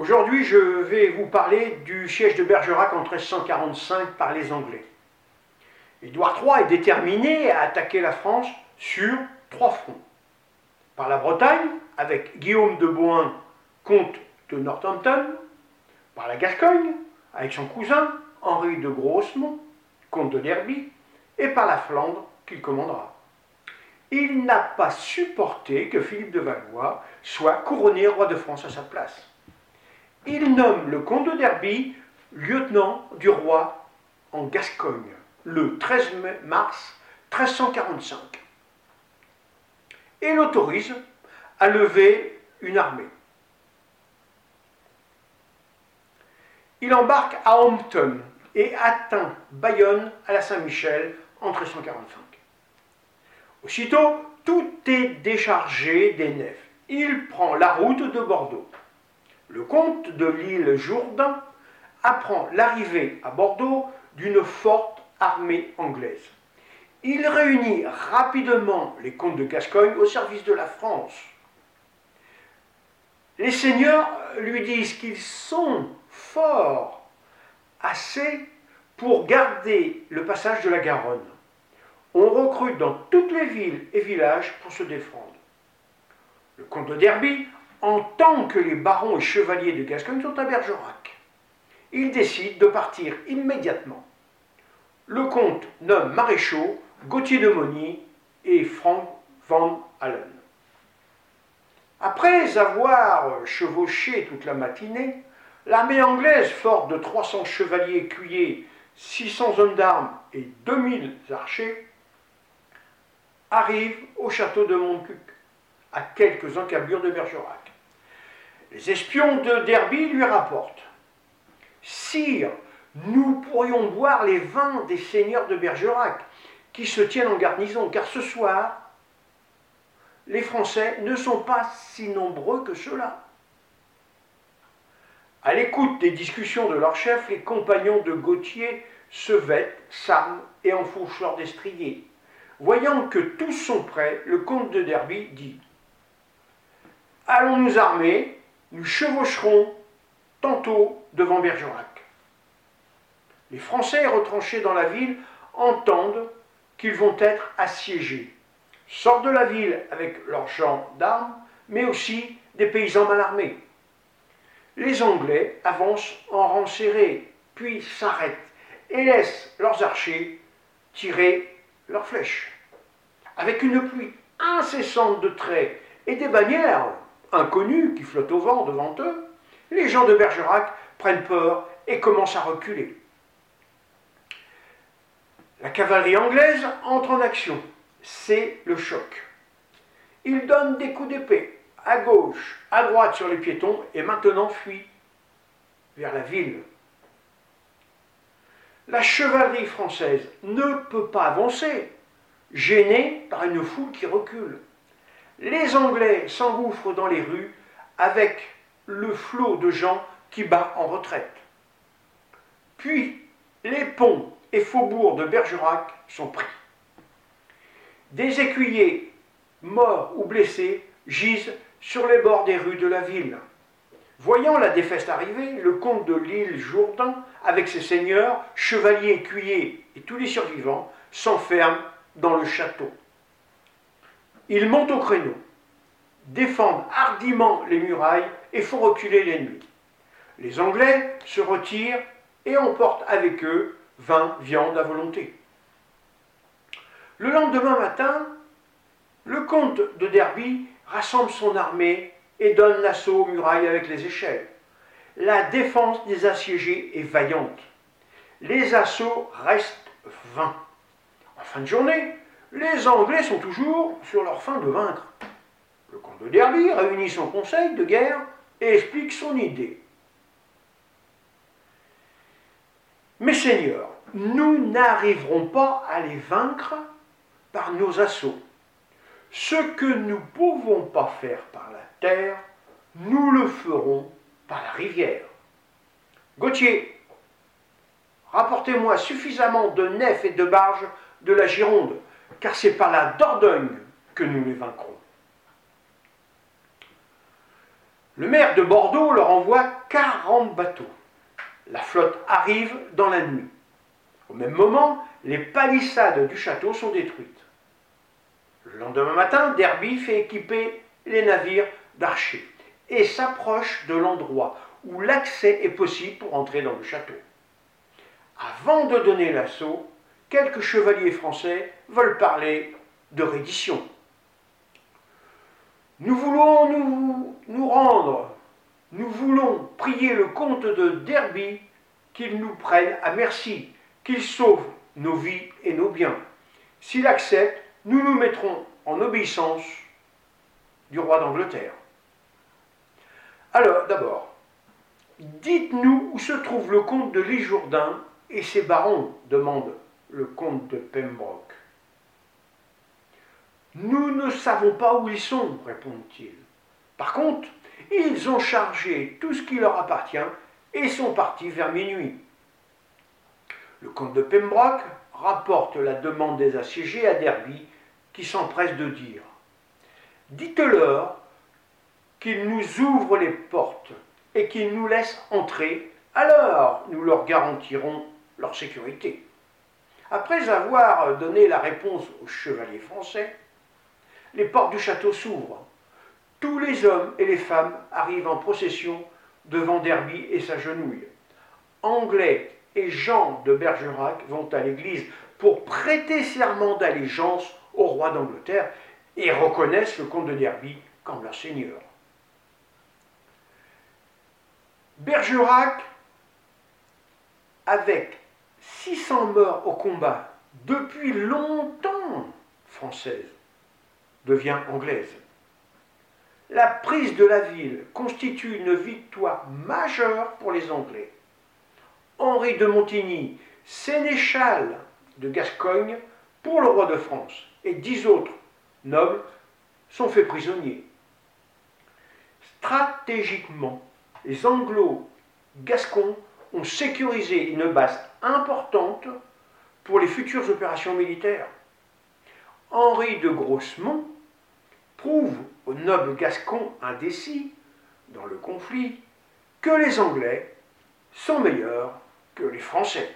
Aujourd'hui, je vais vous parler du siège de Bergerac en 1345 par les Anglais. Édouard III est déterminé à attaquer la France sur trois fronts. Par la Bretagne, avec Guillaume de Bohun, comte de Northampton, par la Gascogne, avec son cousin Henri de Grosmont, comte de Derby, et par la Flandre qu'il commandera. Il n'a pas supporté que Philippe de Valois soit couronné roi de France à sa place. Il nomme le comte de Derby lieutenant du roi en Gascogne le 13 mars 1345 et l'autorise à lever une armée. Il embarque à Hampton et atteint Bayonne à la Saint-Michel en 1345. Aussitôt, tout est déchargé des nefs. Il prend la route de Bordeaux. Le comte de l'île Jourdain apprend l'arrivée à Bordeaux d'une forte armée anglaise. Il réunit rapidement les comtes de Gascogne au service de la France. Les seigneurs lui disent qu'ils sont forts assez pour garder le passage de la Garonne. On recrute dans toutes les villes et villages pour se défendre. Le comte de Derby entend que les barons et chevaliers de Gascogne sont à Bergerac. Il décide de partir immédiatement. Le comte nomme maréchaux Gauthier de Moni et Frank van Allen. Après avoir chevauché toute la matinée, l'armée anglaise, forte de 300 chevaliers écuyers, 600 hommes d'armes et 2000 archers, arrive au château de Montcuq, à quelques encablures de Bergerac. Les espions de Derby lui rapportent Sire, nous pourrions boire les vins des seigneurs de Bergerac qui se tiennent en garnison, car ce soir, les Français ne sont pas si nombreux que cela. À l'écoute des discussions de leur chef, les compagnons de Gauthier se vêtent, s'arment et enfourchent leurs destriers. Voyant que tous sont prêts, le comte de Derby dit Allons nous armer, nous chevaucherons tantôt devant Bergerac. Les Français retranchés dans la ville entendent qu'ils vont être assiégés, sortent de la ville avec leurs champs d'armes, mais aussi des paysans mal armés. Les Anglais avancent en rang serré, puis s'arrêtent et laissent leurs archers tirer leurs flèches. Avec une pluie incessante de traits et des bannières inconnues qui flottent au vent devant eux, les gens de Bergerac prennent peur et commencent à reculer. La cavalerie anglaise entre en action. C'est le choc. Ils donnent des coups d'épée à gauche, à droite sur les piétons et maintenant fuient vers la ville. La chevalerie française ne peut pas avancer, gênée par une foule qui recule. Les Anglais s'engouffrent dans les rues avec le flot de gens qui bat en retraite. Puis les ponts et faubourgs de Bergerac sont pris. Des écuyers, morts ou blessés, gisent sur les bords des rues de la ville. Voyant la défaite arriver, le comte de l'île Jourdain, avec ses seigneurs, chevaliers, écuyers et tous les survivants, s'enferment dans le château. Ils montent au créneau, défendent hardiment les murailles et font reculer l'ennemi. Les Anglais se retirent et emportent avec eux vin, viande à volonté. Le lendemain matin, le comte de Derby rassemble son armée et donne l'assaut aux murailles avec les échelles. La défense des assiégés est vaillante. Les assauts restent vains. En fin de journée, les Anglais sont toujours sur leur fin de vaincre. Le comte de Derby réunit son conseil de guerre et explique son idée. Mes seigneurs, nous n'arriverons pas à les vaincre par nos assauts. Ce que nous ne pouvons pas faire par la terre, nous le ferons par la rivière. Gauthier, rapportez-moi suffisamment de nefs et de barges de la Gironde, car c'est par la Dordogne que nous les vaincrons. Le maire de Bordeaux leur envoie 40 bateaux. La flotte arrive dans la nuit. Au même moment, les palissades du château sont détruites. Le lendemain matin, Derby fait équiper les navires d'archers et s'approche de l'endroit où l'accès est possible pour entrer dans le château. Avant de donner l'assaut, quelques chevaliers français veulent parler de reddition. Nous voulons nous, rendre, nous voulons prier le comte de Derby qu'il nous prenne à merci, qu'il sauve nos vies et nos biens. S'il accepte, nous nous mettrons en obéissance du roi d'Angleterre. Alors, d'abord, dites-nous où se trouve le comte de Jourdain et ses barons demande le comte de Pembroke. Nous ne savons pas où ils sont, répondent-ils. Par contre, ils ont chargé tout ce qui leur appartient et sont partis vers minuit. Le comte de Pembroke rapporte la demande des assiégés à Derby, qui s'empresse de dire Dites-leur qu'ils nous ouvrent les portes et qu'ils nous laissent entrer, alors nous leur garantirons leur sécurité. Après avoir donné la réponse aux chevaliers français, les portes du château s'ouvrent. Tous les hommes et les femmes arrivent en procession devant Derby et s'agenouillent. Anglais et Jean de Bergerac vont à l'église pour prêter serment d'allégeance au roi d'Angleterre et reconnaissent le comte de Derby comme leur seigneur. Bergerac, avec 600 morts au combat depuis longtemps française, devient anglaise. La prise de la ville constitue une victoire majeure pour les Anglais. Henri de Montigny, sénéchal de Gascogne pour le roi de France, et dix autres nobles sont faits prisonniers. Stratégiquement, les Anglo-Gascons ont sécurisé une base importante pour les futures opérations militaires. Henri de Grossemont prouve aux nobles gascons indécis dans le conflit que les Anglais sont meilleurs que les Français.